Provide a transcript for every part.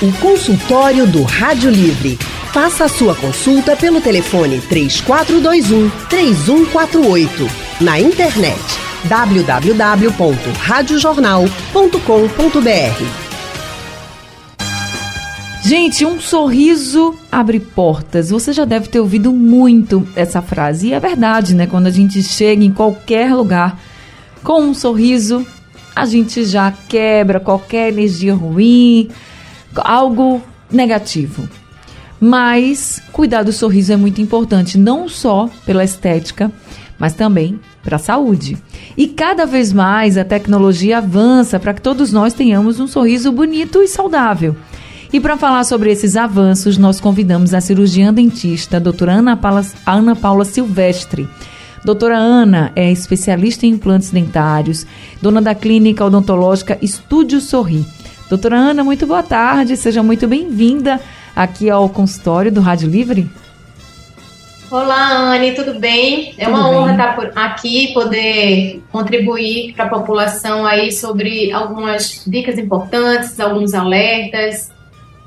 O consultório do Rádio Livre. Faça a sua consulta pelo telefone 3421 3148. Na internet www.radiojornal.com.br. Gente, um sorriso abre portas. Você já deve ter ouvido muito essa frase. E é verdade, né? Quando a gente chega em qualquer lugar com um sorriso, a gente já quebra qualquer energia ruim, algo negativo. Mas cuidar do sorriso é muito importante, não só pela estética, mas também para a saúde. E cada vez mais a tecnologia avança para que todos nós tenhamos um sorriso bonito e saudável. E para falar sobre esses avanços, nós convidamos a cirurgiã dentista, a doutora Ana Paula, Ana Paula Silvestre. Doutora Ana é especialista em implantes dentários, dona da clínica odontológica Estúdio Sorri. Doutora Ana, muito boa tarde, seja muito bem-vinda aqui ao consultório do Rádio Livre. Olá, Anne, tudo bem? É tudo uma bem. honra estar aqui, poder contribuir para a população aí sobre algumas dicas importantes, alguns alertas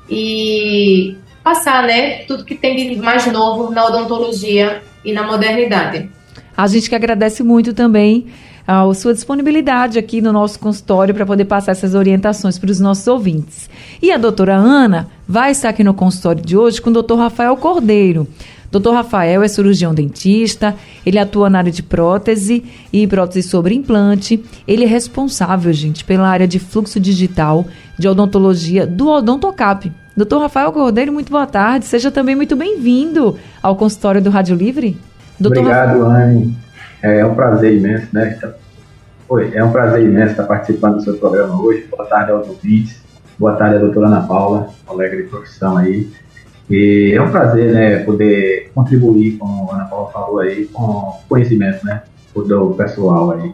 e passar, né, tudo que tem de mais novo na odontologia e na modernidade. A gente que agradece muito também a sua disponibilidade aqui no nosso consultório para poder passar essas orientações para os nossos ouvintes. E a doutora Ana vai estar aqui no consultório de hoje com o doutor Rafael Cordeiro. Doutor Rafael é cirurgião dentista, ele atua na área de prótese e prótese sobre implante. Ele é responsável, gente, pela área de fluxo digital de odontologia do Odontocap. Doutor Rafael Cordeiro, muito boa tarde. Seja também muito bem-vindo ao consultório do Rádio Livre. Doutor Obrigado, Rafael. Anne. É um prazer imenso, né? Oi, é um prazer imenso estar participando do seu programa hoje. Boa tarde aos ouvintes. Boa tarde à doutora Ana Paula, colega de profissão aí. E é um prazer, né, poder contribuir, como a Ana Paula falou aí, com conhecimento, né, do pessoal aí.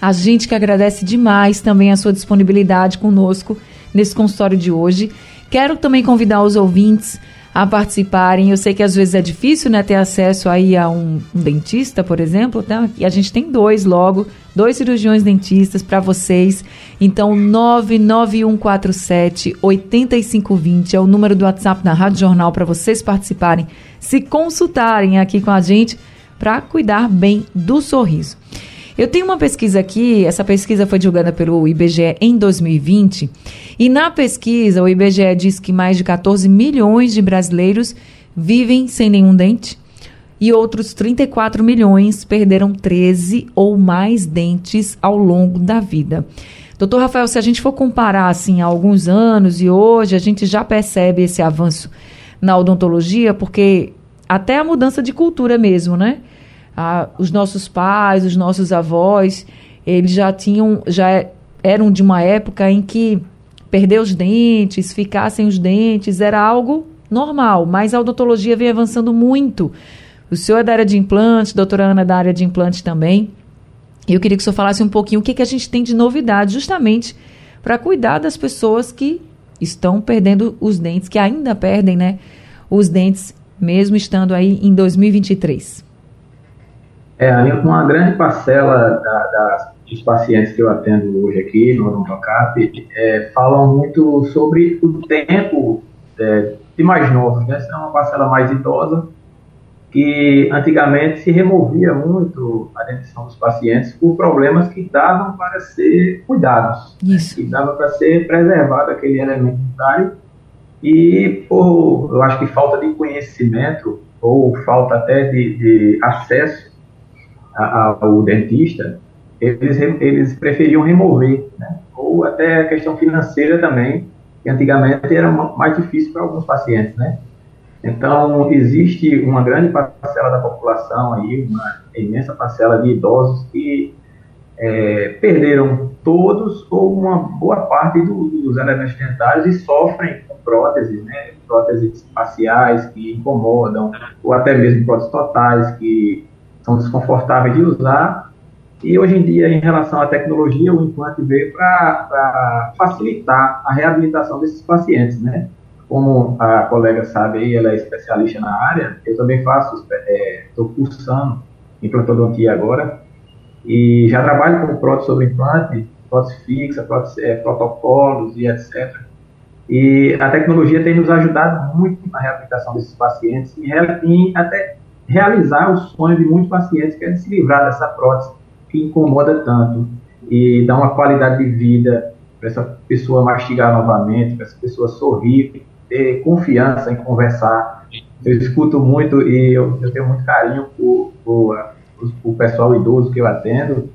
A gente que agradece demais também a sua disponibilidade conosco nesse consultório de hoje. Quero também convidar os ouvintes a participarem. Eu sei que às vezes é difícil, né, ter acesso aí a um, um dentista, por exemplo, tá? E a gente tem dois logo, dois cirurgiões dentistas para vocês. Então, 99147 8520 é o número do WhatsApp da Rádio Jornal para vocês participarem, se consultarem aqui com a gente para cuidar bem do sorriso. Eu tenho uma pesquisa aqui, essa pesquisa foi divulgada pelo IBGE em 2020, e na pesquisa o IBGE diz que mais de 14 milhões de brasileiros vivem sem nenhum dente e outros 34 milhões perderam 13 ou mais dentes ao longo da vida. Doutor Rafael, se a gente for comparar assim há alguns anos e hoje, a gente já percebe esse avanço na odontologia, porque até a mudança de cultura mesmo, né? Ah, os nossos pais, os nossos avós, eles já tinham, já eram de uma época em que perder os dentes, ficar sem os dentes, era algo normal, mas a odontologia vem avançando muito. O senhor é da área de implantes, doutora Ana é da área de implantes também. Eu queria que o senhor falasse um pouquinho o que, que a gente tem de novidade, justamente para cuidar das pessoas que estão perdendo os dentes, que ainda perdem, né, os dentes, mesmo estando aí em 2023. É, uma grande parcela da, da, dos pacientes que eu atendo hoje aqui no Odontocap é, falam muito sobre o tempo é, de mais novos, né? Essa é uma parcela mais idosa, que antigamente se removia muito a dentição dos pacientes por problemas que davam para ser cuidados, né? Isso. Né? que dava para ser preservado aquele elemento dentário e por, eu acho que falta de conhecimento ou falta até de, de acesso ao dentista, eles, eles preferiam remover, né? ou até a questão financeira também, que antigamente era mais difícil para alguns pacientes, né? Então, existe uma grande parcela da população aí, uma imensa parcela de idosos que é, perderam todos ou uma boa parte do, dos elementos dentários e sofrem com próteses, né? Próteses faciais que incomodam, ou até mesmo próteses totais que são desconfortáveis de usar. E hoje em dia, em relação à tecnologia, o implante veio para facilitar a reabilitação desses pacientes, né? Como a colega sabe aí, ela é especialista na área, eu também faço, estou é, cursando implantodontia agora, e já trabalho com prótese sobre implante, prótese fixa, prótese, é, protocolos e etc. E a tecnologia tem nos ajudado muito na reabilitação desses pacientes e em até realizar o sonho de muitos pacientes, que é de se livrar dessa prótese que incomoda tanto e dar uma qualidade de vida para essa pessoa mastigar novamente, para essa pessoa sorrir, ter confiança em conversar. Eu escuto muito e eu, eu tenho muito carinho por, por, por, o pessoal idoso que eu atendo,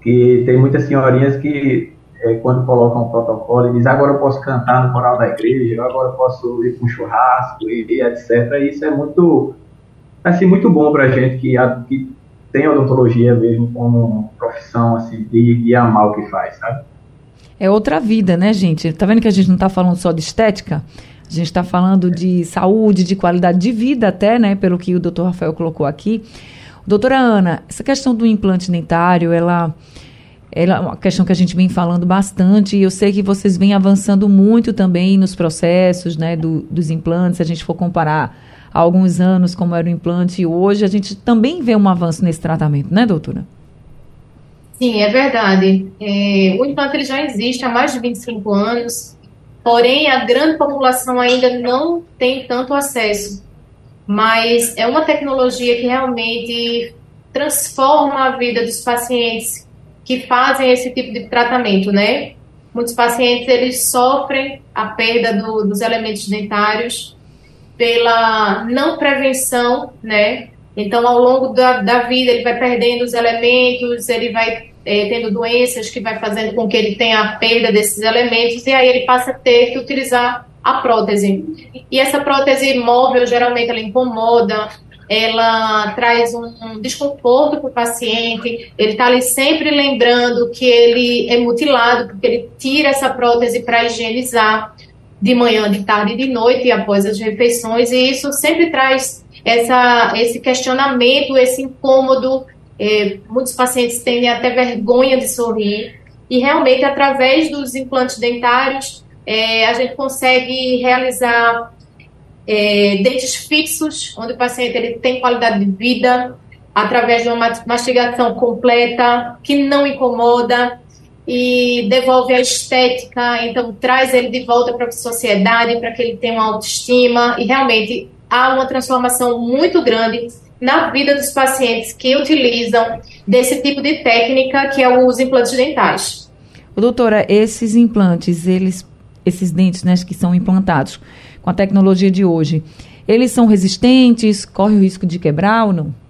que tem muitas senhorinhas que é, quando colocam o protocolo dizem agora eu posso cantar no coral da igreja, agora eu posso ir para um churrasco e, e etc. E isso é muito assim muito bom para a gente que, que tem odontologia mesmo como profissão assim de, de amar o que faz, sabe? É outra vida, né, gente? Tá vendo que a gente não está falando só de estética? A gente está falando de saúde, de qualidade de vida até, né? Pelo que o doutor Rafael colocou aqui. Doutora Ana, essa questão do implante dentário, ela, ela é uma questão que a gente vem falando bastante e eu sei que vocês vêm avançando muito também nos processos, né, do, dos implantes. Se a gente for comparar há alguns anos como era o implante e hoje, a gente também vê um avanço nesse tratamento, né, doutora? Sim, é verdade. É, o implante ele já existe há mais de 25 anos, porém a grande população ainda não tem tanto acesso. Mas é uma tecnologia que realmente transforma a vida dos pacientes que fazem esse tipo de tratamento, né? Muitos pacientes eles sofrem a perda do, dos elementos dentários pela não prevenção, né? Então, ao longo da, da vida, ele vai perdendo os elementos, ele vai é, tendo doenças que vai fazendo com que ele tenha a perda desses elementos, e aí ele passa a ter que utilizar a prótese. E essa prótese móvel, geralmente, ela incomoda, ela traz um, desconforto para o paciente, ele está ali sempre lembrando que ele é mutilado, porque ele tira essa prótese para higienizar de manhã, de tarde e de noite, após as refeições, e isso sempre traz essa, esse questionamento, esse incômodo. É, muitos pacientes têm até vergonha de sorrir, e realmente, através dos implantes dentários, é, a gente consegue realizar é, dentes fixos, onde o paciente ele tem qualidade de vida, através de uma mastigação completa, que não incomoda, e devolve a estética, então traz ele de volta para a sociedade, para que ele tenha uma autoestima e realmente há uma transformação muito grande na vida dos pacientes que utilizam desse tipo de técnica que é os implantes dentais. Doutora, esses implantes, eles, esses dentes né, que são implantados com a tecnologia de hoje, eles são resistentes? Corre o risco de quebrar ou não?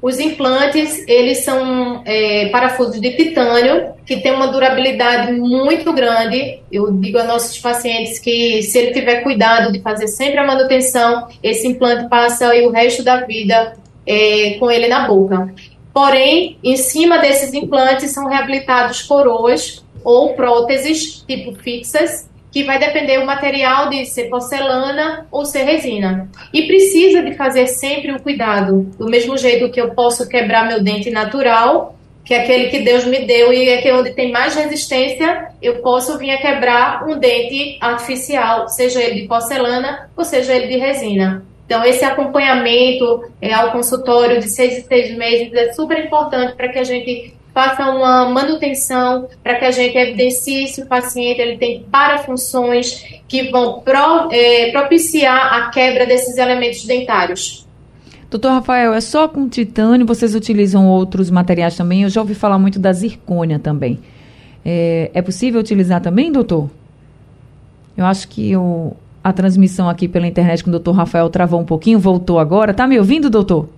Os implantes, eles são é, parafusos de titânio, que tem uma durabilidade muito grande. Eu digo a nossos pacientes que se ele tiver cuidado de fazer sempre a manutenção, esse implante passa o resto da vida é, com ele na boca. Porém, em cima desses implantes são reabilitados coroas ou próteses tipo fixas, que vai depender o material de ser porcelana ou ser resina. E precisa de fazer sempre o cuidado, do mesmo jeito que eu posso quebrar meu dente natural, que é aquele que Deus me deu e é que é onde tem mais resistência, eu posso vir a quebrar um dente artificial, seja ele de porcelana ou seja ele de resina. Então, esse acompanhamento é, ao consultório de seis seis meses é super importante para que a gente faça uma manutenção para que a gente evidencie se o paciente ele tem parafunções que vão pro, é, propiciar a quebra desses elementos dentários. Doutor Rafael, é só com titânio? Vocês utilizam outros materiais também? Eu já ouvi falar muito da zircônia também. É, é possível utilizar também, doutor? Eu acho que o, a transmissão aqui pela internet com o doutor Rafael travou um pouquinho, voltou agora. Tá me ouvindo, doutor?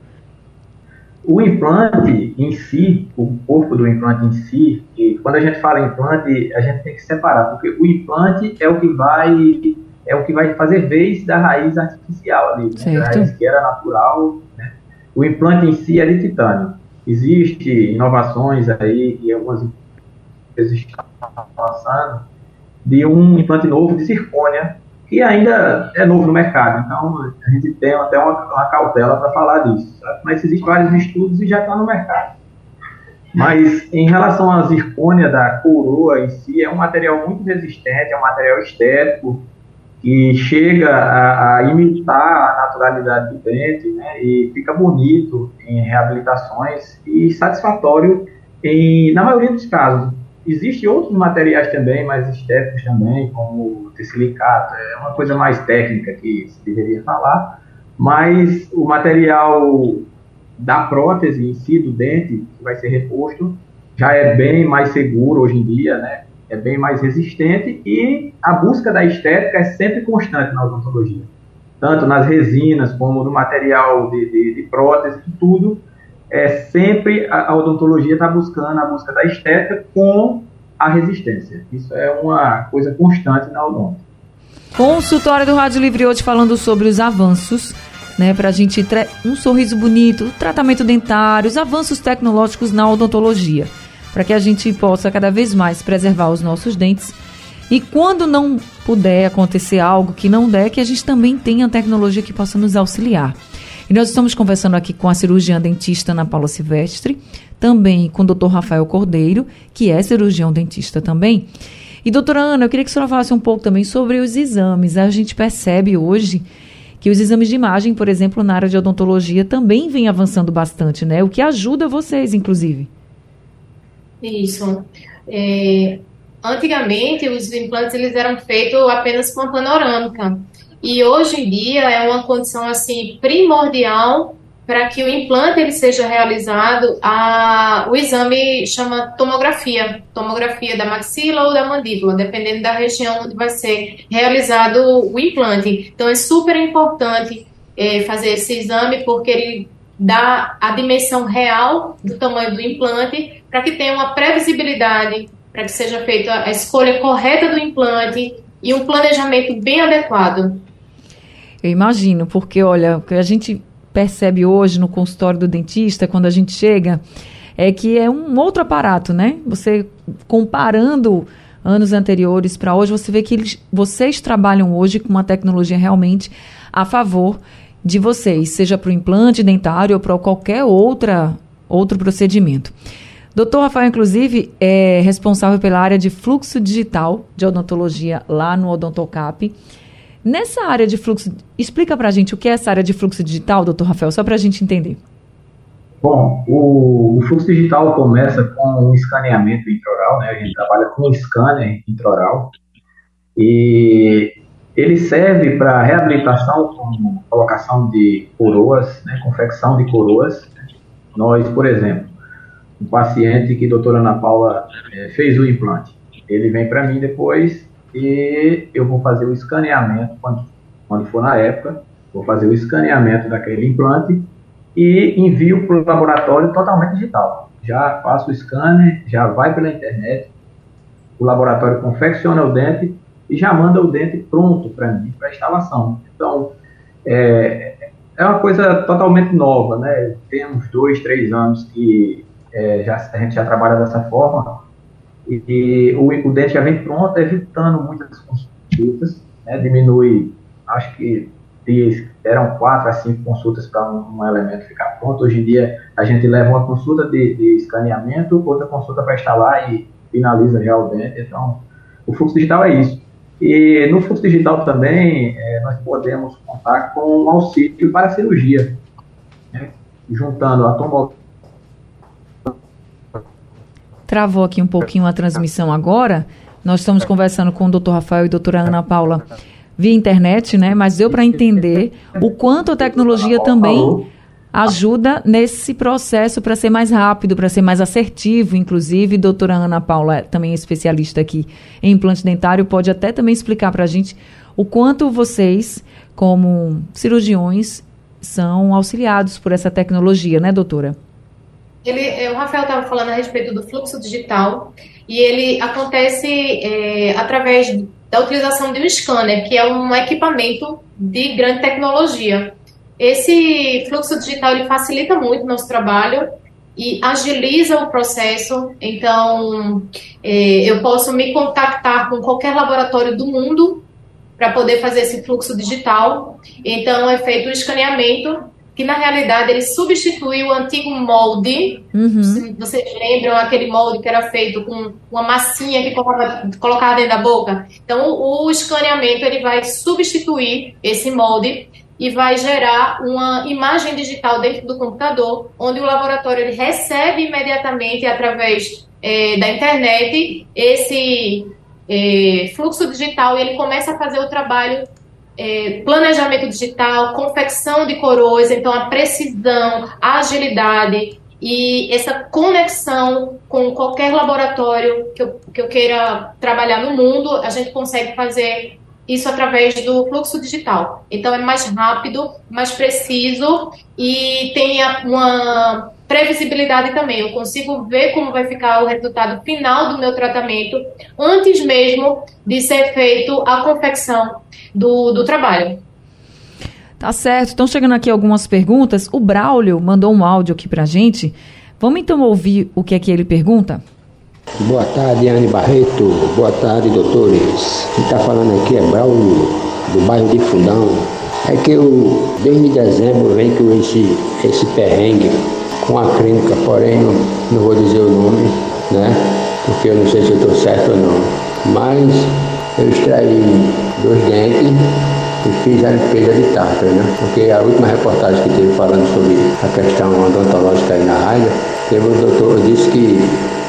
O implante em si, o corpo do implante em si, e quando a gente fala implante, a gente tem que separar, porque o implante é o que vai é o que vai fazer vez da raiz artificial ali, né? a raiz que era natural. Né? O implante em si é de titânio. Existe inovações aí e algumas empresas estão lançando de um implante novo de zircônia que ainda é novo no mercado, então a gente tem até uma, uma cautela para falar disso, sabe? mas existem vários estudos e já está no mercado. Mas em relação à zircônia da coroa em si, é um material muito resistente, é um material estético, que chega a, a imitar a naturalidade do dente, né, e fica bonito em reabilitações e satisfatório em, na maioria dos casos. Existem outros materiais também, mais estéticos também, como o tessilicato, é uma coisa mais técnica que se deveria falar, mas o material da prótese em si, do dente, que vai ser reposto, já é bem mais seguro hoje em dia, né? É bem mais resistente e a busca da estética é sempre constante na odontologia. Tanto nas resinas como no material de, de, de prótese, tudo é sempre a, a odontologia está buscando a busca da estética com a resistência. Isso é uma coisa constante na odonto. Consultório do Rádio Livre hoje falando sobre os avanços, né, para a gente um sorriso bonito, tratamento dentário, os avanços tecnológicos na odontologia, para que a gente possa cada vez mais preservar os nossos dentes. E quando não puder acontecer algo que não der, que a gente também tenha tecnologia que possa nos auxiliar. E nós estamos conversando aqui com a cirurgiã dentista Ana Paula Silvestre, também com o doutor Rafael Cordeiro, que é cirurgião dentista também. E doutora Ana, eu queria que a senhora falasse um pouco também sobre os exames. A gente percebe hoje que os exames de imagem, por exemplo, na área de odontologia, também vem avançando bastante, né? O que ajuda vocês, inclusive. Isso. É, antigamente, os implantes eles eram feitos apenas com a panorâmica. E hoje em dia é uma condição assim primordial para que o implante ele seja realizado, a, o exame chama tomografia, tomografia da maxila ou da mandíbula, dependendo da região onde vai ser realizado o implante. Então é super importante é, fazer esse exame porque ele dá a dimensão real do tamanho do implante para que tenha uma previsibilidade, para que seja feita a escolha correta do implante e um planejamento bem adequado. Eu imagino, porque olha, o que a gente percebe hoje no consultório do dentista, quando a gente chega, é que é um outro aparato, né? Você comparando anos anteriores para hoje, você vê que eles, vocês trabalham hoje com uma tecnologia realmente a favor de vocês, seja para o implante dentário ou para qualquer outra, outro procedimento. Doutor Rafael, inclusive, é responsável pela área de fluxo digital de odontologia lá no Odontocap. Nessa área de fluxo, explica para a gente o que é essa área de fluxo digital, doutor Rafael, só para a gente entender. Bom, o, o, fluxo digital começa com um escaneamento intraoral, né? A gente trabalha com scanner intraoral e ele serve para reabilitação com colocação de coroas, né? confecção de coroas. Nós, por exemplo, um paciente que a doutora Ana Paula é, fez o implante, ele vem para mim depois e eu vou fazer o escaneamento, quando, quando for na época, vou fazer o escaneamento daquele implante e envio para o laboratório totalmente digital. Já faço o scanner, já vai pela internet, o laboratório confecciona o dente e já manda o dente pronto para mim, para instalação. Então, é, é uma coisa totalmente nova, né? Tem uns dois, três anos que é, já, a gente já trabalha dessa forma e, o, o dente já vem pronto, evitando muitas consultas, né, diminui, acho que eram quatro a cinco consultas para um, um, elemento ficar pronto. Hoje em dia, a gente leva uma consulta de, de escaneamento, outra consulta para instalar e finaliza já o dente. Então, o fluxo digital é isso. E no fluxo digital também, é, nós podemos contar com um auxílio para a cirurgia, né, juntando a tomografia Travou aqui um pouquinho a transmissão agora. Nós estamos conversando com o doutor Rafael e a doutora Ana Paula via internet, né? Mas deu para entender o quanto a tecnologia também ajuda nesse processo para ser mais rápido, para ser mais assertivo, inclusive. Doutora Ana Paula, também especialista aqui em implante dentário, pode até também explicar para a gente o quanto vocês, como cirurgiões, são auxiliados por essa tecnologia, né, doutora? Ele, é, o Rafael estava falando a respeito do fluxo digital e ele acontece é, através da utilização de um scanner, que é um equipamento de grande tecnologia. Esse fluxo digital ele facilita muito o nosso trabalho e agiliza o processo. Então, é, eu posso me contactar com qualquer laboratório do mundo para poder fazer esse fluxo digital. Então, é feito o escaneamento que na realidade ele substitui o antigo molde. Uhum. Vocês lembram aquele molde que era feito com uma massinha que colocava, colocava dentro da boca? Então, o escaneamento ele vai substituir esse molde e vai gerar uma imagem digital dentro do computador, onde o laboratório ele recebe imediatamente através é, da internet esse é, fluxo digital e ele começa a fazer o trabalho é, planejamento digital, confecção de coroas, então a precisão, a agilidade e essa conexão com qualquer laboratório que eu, que eu queira trabalhar no mundo, a gente consegue fazer isso através do fluxo digital. Então é mais rápido, mais preciso e tem uma previsibilidade também. Eu consigo ver como vai ficar o resultado final do meu tratamento antes mesmo de ser feito a confecção do, do trabalho. Tá certo. Estão chegando aqui algumas perguntas. O Braulio mandou um áudio aqui pra gente. Vamos então ouvir o que é que ele pergunta? Boa tarde, Anne Barreto. Boa tarde, doutores. Quem está falando aqui é Braulio, do bairro de Fundão. É que eu, desde dezembro, venho com esse, esse perrengue com a clínica, porém não, não vou dizer o nome, né? Porque eu não sei se eu estou certo ou não. Mas eu extraí dois dentes e fiz a limpeza de tártaro, né? Porque a última reportagem que teve falando sobre a questão odontológica aí na rádio, teve o doutor disse que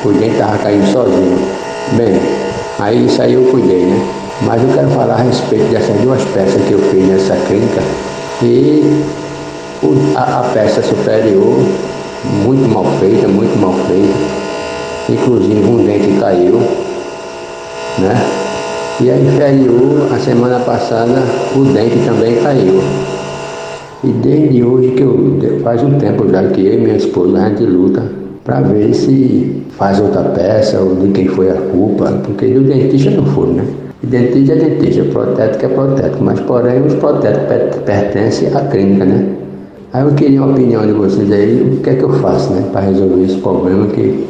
o dente estava caindo sozinho. Bem, aí isso aí eu cuidei, né? Mas eu quero falar a respeito dessas duas peças que eu fiz nessa clínica e a, a peça superior muito mal feita, muito mal feita. Inclusive um dente caiu, né? E a inferior, a semana passada, o dente também caiu. E desde hoje que eu faz um tempo já que eu e minha esposa a gente luta para ver se faz outra peça ou de quem foi a culpa, porque do dentista não foi, né? O dentista é dentista, protético é protético, mas porém os protéticos pertencem à clínica, né? Aí eu queria a opinião de vocês aí, o que é que eu faço, né, para resolver esse problema que,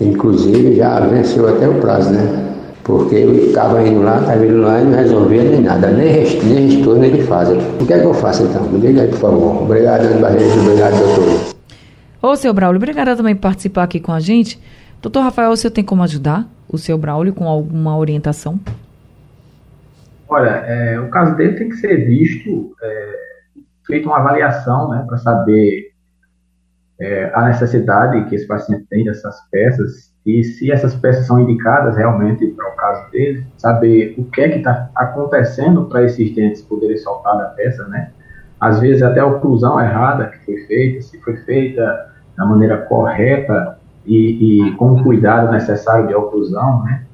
inclusive, já venceu até o prazo, né? Porque eu estava indo lá, estava indo lá e não resolvia nem nada, nem, rest, nem retorno ele faz. O que é que eu faço então? Me diga aí, por favor. Obrigado, Ana Barreto, obrigado, doutor. Ô, seu Braulio, obrigada também por participar aqui com a gente. Doutor Rafael, o senhor tem como ajudar o seu Braulio com alguma orientação? Olha, é, o caso dele tem que ser visto é, feito uma avaliação né, para saber é, a necessidade que esse paciente tem dessas peças e se essas peças são indicadas realmente para o caso dele, saber o que é que está acontecendo para esses dentes poderem soltar da peça, né? Às vezes até a oclusão errada que foi feita, se foi feita da maneira correta e, e com o cuidado necessário de oclusão, né?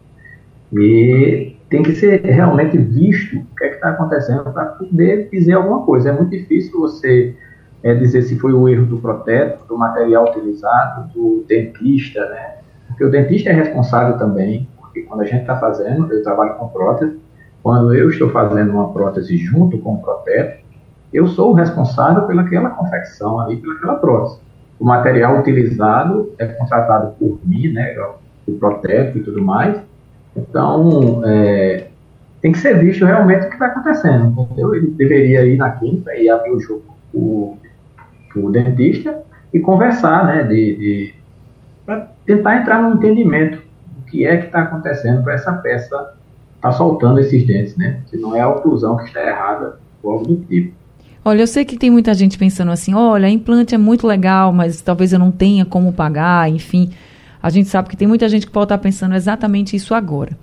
E tem que ser realmente visto o que é está acontecendo para poder dizer alguma coisa. É muito difícil você é, dizer se foi o erro do protético, do material utilizado, do dentista, né? Porque o dentista é responsável também, porque quando a gente está fazendo, eu trabalho com prótese, quando eu estou fazendo uma prótese junto com o protético, eu sou o responsável pelaquela confecção ali, pelaquela prótese. O material utilizado é contratado por mim, né, o protético e tudo mais, então, é, tem que ser visto realmente o que está acontecendo, entendeu? Ele deveria ir na clínica e abrir o jogo o, o dentista e conversar, né, de, de para tentar entrar no entendimento do que é que está acontecendo para essa peça tá soltando esses dentes, né? Se não é a oclusão que está errada ou algo do tipo. Olha, eu sei que tem muita gente pensando assim, olha, implante é muito legal, mas talvez eu não tenha como pagar, enfim a gente sabe que tem muita gente que pode estar pensando exatamente isso agora.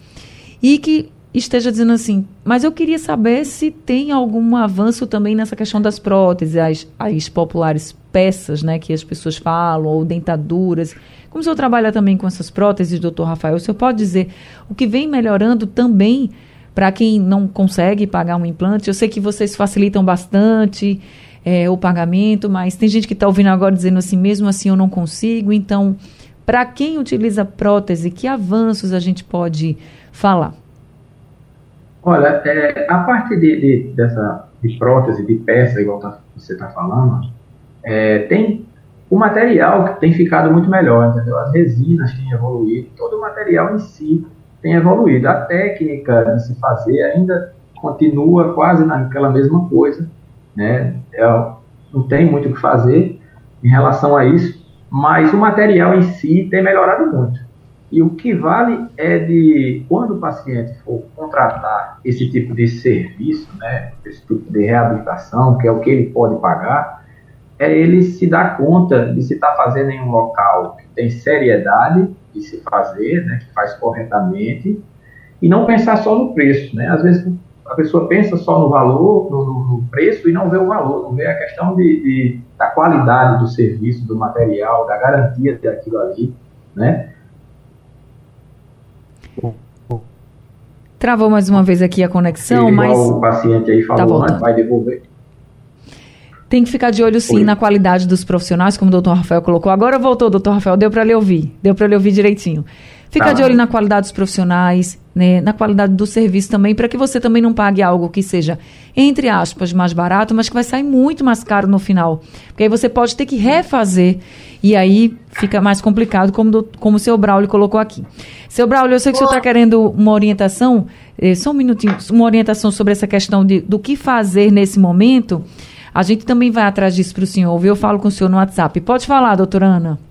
E que esteja dizendo assim, mas eu queria saber se tem algum avanço também nessa questão das próteses, as, as populares peças, né, que as pessoas falam, ou dentaduras. Como o senhor trabalha também com essas próteses, doutor Rafael, o senhor pode dizer o que vem melhorando também para quem não consegue pagar um implante? Eu sei que vocês facilitam bastante é, o pagamento, mas tem gente que está ouvindo agora dizendo assim, mesmo assim eu não consigo, então para quem utiliza prótese, que avanços a gente pode falar? Olha, é, a parte de, de, dessa de prótese, de peça, igual tá, você está falando, é, tem o material que tem ficado muito melhor, entendeu? As resinas têm evoluído, todo o material em si tem evoluído. A técnica de se fazer ainda continua quase naquela mesma coisa, né? É, não tem muito o que fazer em relação a isso mas o material em si tem melhorado muito. E o que vale é de, quando o paciente for contratar esse tipo de serviço, né, esse tipo de reabilitação, que é o que ele pode pagar, é ele se dar conta de se está fazendo em um local que tem seriedade de se fazer, né, que faz corretamente, e não pensar só no preço. Né? Às vezes a pessoa pensa só no valor, no, no preço, e não vê o valor, não vê a questão de, de, da qualidade do serviço, do material, da garantia daquilo ali. Né? Travou mais uma vez aqui a conexão, mas. O paciente aí falou, tá vai devolver. Tem que ficar de olho sim Oi. na qualidade dos profissionais, como o doutor Rafael colocou. Agora voltou, doutor Rafael, deu para lhe ouvir. Deu para lhe ouvir direitinho. Fica tá. de olho na qualidade dos profissionais, né, na qualidade do serviço também, para que você também não pague algo que seja, entre aspas, mais barato, mas que vai sair muito mais caro no final. Porque aí você pode ter que refazer e aí fica mais complicado, como, do, como o seu Braulio colocou aqui. Seu Braulio, eu sei que o senhor está querendo uma orientação, eh, só um minutinho, uma orientação sobre essa questão de, do que fazer nesse momento. A gente também vai atrás disso para o senhor, viu? Eu falo com o senhor no WhatsApp. Pode falar, doutora Ana.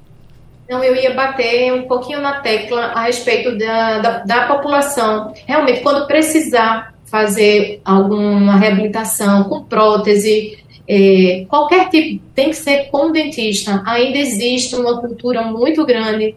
Não, eu ia bater um pouquinho na tecla a respeito da, da, da população. Realmente, quando precisar fazer alguma reabilitação com prótese, é, qualquer tipo, tem que ser com dentista. Ainda existe uma cultura muito grande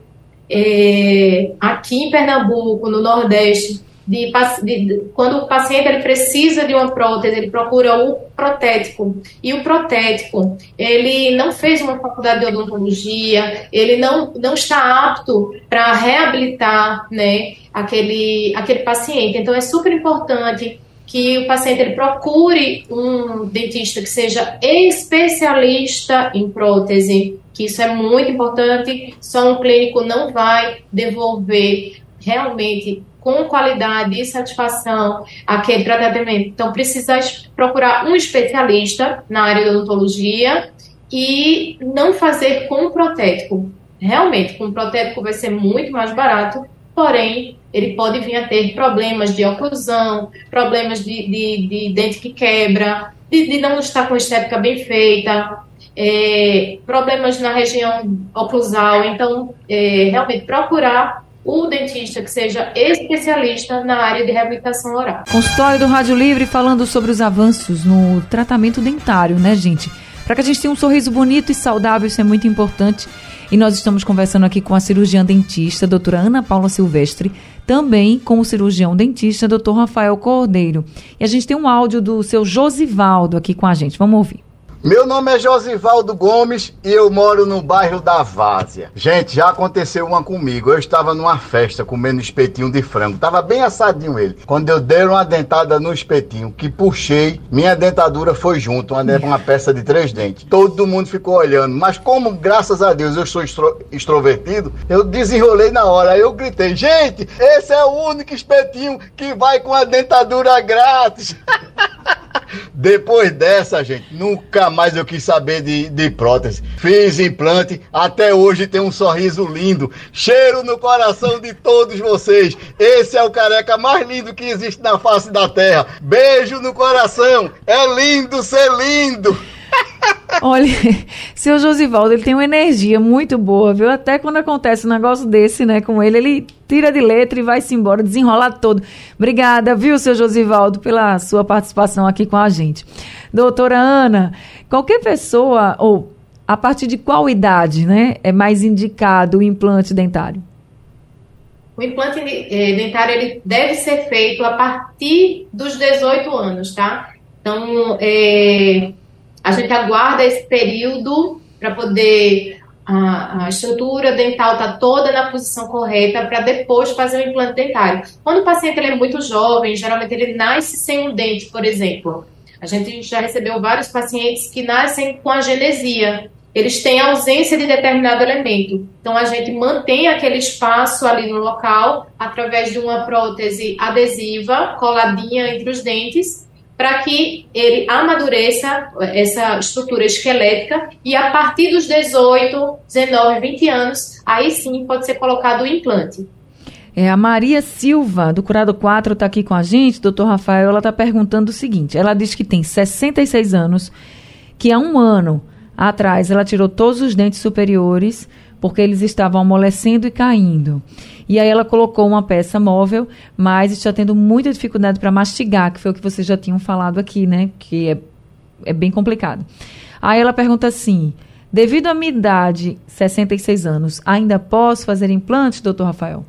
é, aqui em Pernambuco, no Nordeste, de, de, quando o paciente ele precisa de uma prótese, ele procura o protético. E o protético, ele não fez uma faculdade de odontologia, ele não, não está apto para reabilitar né, aquele, aquele paciente. Então, é super importante que o paciente ele procure um dentista que seja especialista em prótese, que isso é muito importante. Só um clínico não vai devolver realmente com qualidade e satisfação aquele tratamento. Então, precisa procurar um especialista na área de odontologia e não fazer com protético. Realmente, com protético vai ser muito mais barato, porém, ele pode vir a ter problemas de oclusão, problemas de, de, de dente que quebra, de, de, não estar com estética bem feita, é, problemas na região oclusal. Então, é, realmente, procurar o dentista que seja especialista na área de reabilitação oral. Consultório do Rádio Livre falando sobre os avanços no tratamento dentário, né, gente? Para que a gente tenha um sorriso bonito e saudável, isso é muito importante. E nós estamos conversando aqui com a cirurgiã dentista, doutora Ana Paula Silvestre, também com o cirurgião dentista, doutor Rafael Cordeiro. E a gente tem um áudio do seu Josivaldo aqui com a gente. Vamos ouvir. Meu nome é Josivaldo Gomes e eu moro no bairro da Várzea. Gente, já aconteceu uma comigo. Eu estava numa festa comendo espetinho de frango. Tava bem assadinho ele. Quando eu dei uma dentada no espetinho, que puxei, minha dentadura foi junto, uma, uma peça de três dentes. Todo mundo ficou olhando. Mas como, graças a Deus, eu sou extro, extrovertido, eu desenrolei na hora. Aí eu gritei, gente, esse é o único espetinho que vai com a dentadura grátis. Depois dessa, gente, nunca mais eu quis saber de, de prótese. Fiz implante, até hoje tem um sorriso lindo. Cheiro no coração de todos vocês. Esse é o careca mais lindo que existe na face da terra. Beijo no coração. É lindo ser lindo. Olha, seu Josivaldo, ele tem uma energia muito boa, viu? Até quando acontece um negócio desse, né, com ele, ele tira de letra e vai-se embora, desenrola todo. Obrigada, viu, seu Josivaldo, pela sua participação aqui com a gente. Doutora Ana, qualquer pessoa, ou a partir de qual idade, né, é mais indicado o implante dentário? O implante eh, dentário ele deve ser feito a partir dos 18 anos, tá? Então, é, a gente aguarda esse período para poder a, a, estrutura dental está toda na posição correta para depois fazer o implante dentário. Quando o paciente ele é muito jovem, geralmente ele nasce sem um dente, por exemplo. A gente já recebeu vários pacientes que nascem com a genesia. Eles têm ausência de determinado elemento. Então a gente mantém aquele espaço ali no local através de uma prótese adesiva coladinha entre os dentes para que ele amadureça essa estrutura esquelética e a partir dos 18, 19, 20 anos, aí sim pode ser colocado o implante. É, a Maria Silva, do Curado 4, está aqui com a gente. Doutor Rafael, ela está perguntando o seguinte: ela diz que tem 66 anos, que há um ano atrás ela tirou todos os dentes superiores porque eles estavam amolecendo e caindo. E aí ela colocou uma peça móvel, mas está tendo muita dificuldade para mastigar, que foi o que vocês já tinham falado aqui, né? Que é, é bem complicado. Aí ela pergunta assim: Devido à minha idade, 66 anos, ainda posso fazer implante, doutor Rafael?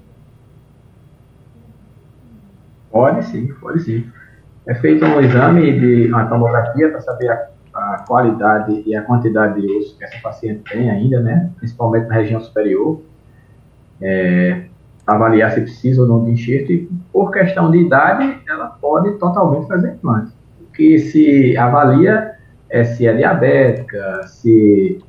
Pode sim, pode sim. É feito um exame de uma tomografia para saber a, a, qualidade e a quantidade de osso que essa paciente tem ainda, né? Principalmente na região superior. É, avaliar se precisa ou não de enxerto e por questão de idade ela pode totalmente fazer implante. O que se avalia é se é diabética, se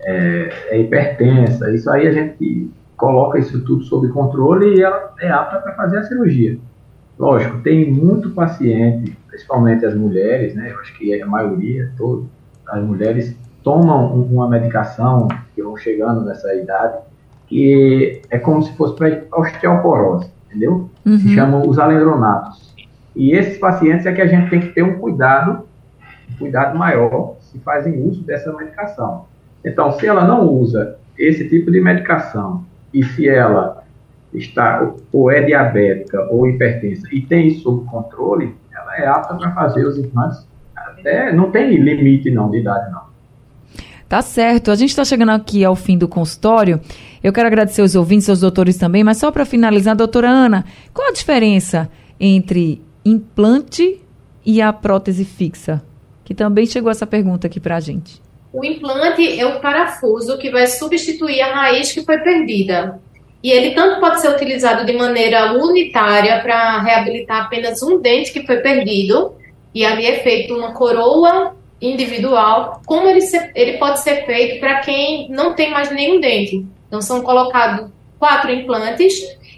é, é hipertensa, isso aí a gente coloca isso tudo sob controle e ela é apta para fazer a cirurgia. Lógico, tem muito paciente, principalmente as mulheres, né? Eu acho que a maioria, todas as mulheres tomam uma medicação que vão chegando nessa idade que é como se fosse para osteoporose, entendeu? Uhum. Se chamam os alendronatos. E esses pacientes é que a gente tem que ter um cuidado, um cuidado maior se fazem uso dessa medicação. Então, se ela não usa esse tipo de medicação e se ela está ou é diabética ou hipertensa e tem isso sob controle, é apta para fazer os implantes. Até não tem limite não de idade não. Tá certo. A gente está chegando aqui ao fim do consultório. Eu quero agradecer os ouvintes, aos doutores também, mas só para finalizar, doutora Ana, qual a diferença entre implante e a prótese fixa? Que também chegou essa pergunta aqui para a gente. O implante é o parafuso que vai substituir a raiz que foi perdida. E ele tanto pode ser utilizado de maneira unitária para reabilitar apenas um dente que foi perdido, e ali é feito uma coroa individual, como ele, se, ele pode ser feito para quem não tem mais nenhum dente. Então, são colocados quatro implantes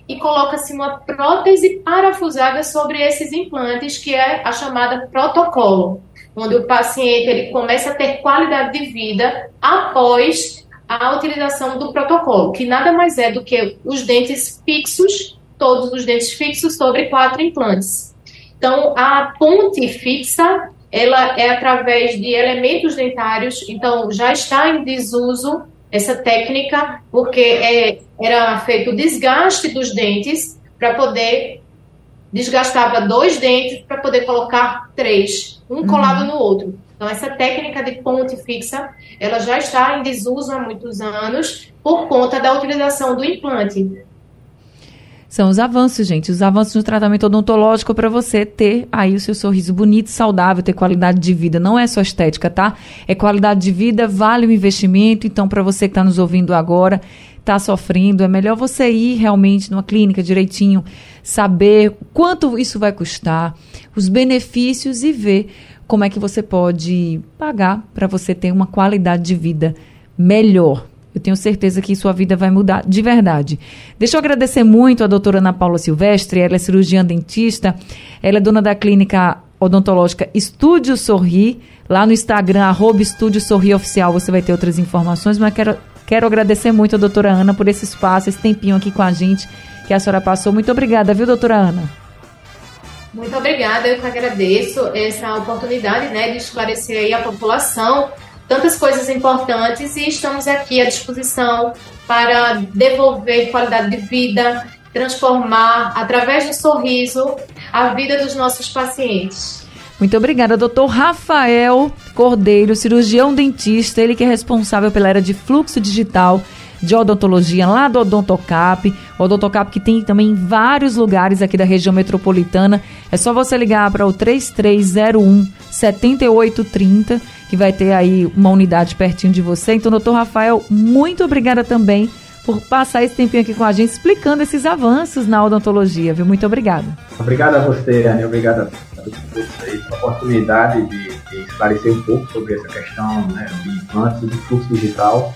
e coloca-se uma prótese parafusada sobre esses implantes, que é a chamada protocolo, onde o paciente ele começa a ter qualidade de vida após a utilização do protocolo, que nada mais é do que os dentes fixos, todos os dentes fixos sobre quatro implantes. Então, a ponte fixa ela é através de elementos dentários, então já está em desuso essa técnica, porque é, era feito o desgaste dos dentes para poder desgastava dois dentes para poder colocar três, um uhum. colado no outro. Então essa técnica de ponte fixa, ela já está em desuso há muitos anos por conta da utilização do implante são os avanços, gente. Os avanços no tratamento odontológico para você ter aí o seu sorriso bonito, saudável, ter qualidade de vida. Não é só estética, tá? É qualidade de vida, vale o investimento. Então, para você que está nos ouvindo agora, está sofrendo, é melhor você ir realmente numa clínica direitinho, saber quanto isso vai custar, os benefícios e ver como é que você pode pagar para você ter uma qualidade de vida melhor. Eu tenho certeza que sua vida vai mudar de verdade. Deixa eu agradecer muito a doutora Ana Paula Silvestre, ela é cirurgiã dentista, ela é dona da clínica odontológica Estúdio Sorri, lá no Instagram, arroba Estúdio Sorri Oficial, você vai ter outras informações, mas quero, quero agradecer muito a doutora Ana por esse espaço, esse tempinho aqui com a gente que a senhora passou. Muito obrigada, viu, doutora Ana? Muito obrigada, eu que agradeço essa oportunidade né, de esclarecer aí a população tantas coisas importantes e estamos aqui à disposição para devolver qualidade de vida, transformar através do sorriso a vida dos nossos pacientes. Muito obrigada, doutor Rafael Cordeiro, cirurgião dentista, ele que é responsável pela área de fluxo digital de odontologia lá do Odontocap. Odontocap que tem também em vários lugares aqui da região metropolitana. É só você ligar para o 3301 7830 que vai ter aí uma unidade pertinho de você. Então, doutor Rafael, muito obrigada também por passar esse tempinho aqui com a gente explicando esses avanços na odontologia, viu? Muito obrigada. Obrigado a você, Anny. Obrigado a todos vocês pela oportunidade de, de, esclarecer um pouco sobre essa questão né, de implantes e de fluxo digital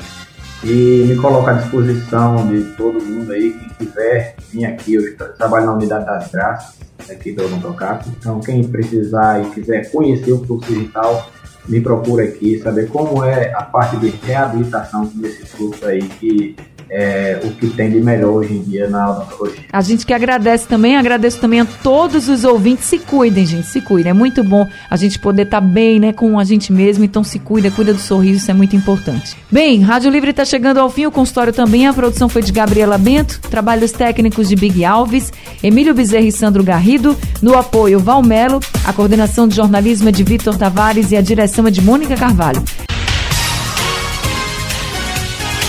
e me coloco à disposição de todo mundo aí, quem quiser vir aqui, eu trabalho na unidade das graças aqui do Odontocap, então quem precisar e quiser conhecer o fluxo digital, me procura aqui, saber como é a parte de reabilitação desse fluxo aí que é, o que tem de melhor hoje em dia na odontologia. A gente que agradece também, agradeço também a todos os ouvintes. Se cuidem, gente, se cuidem. É muito bom a gente poder estar tá bem, né, com a gente mesmo. Então se cuida, cuida do sorriso, isso é muito importante. Bem, Rádio Livre está chegando ao fim, o consultório também. A produção foi de Gabriela Bento, trabalhos técnicos de Big Alves, Emílio Bezerra e Sandro Garrido, no apoio Valmelo, a coordenação de jornalismo é de Vitor Tavares e a direção é de Mônica Carvalho.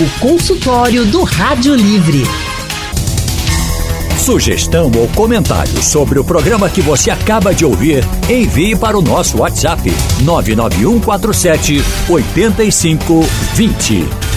O consultório do Rádio Livre. Sugestão ou comentário sobre o programa que você acaba de ouvir, envie para o nosso WhatsApp 99147 8520.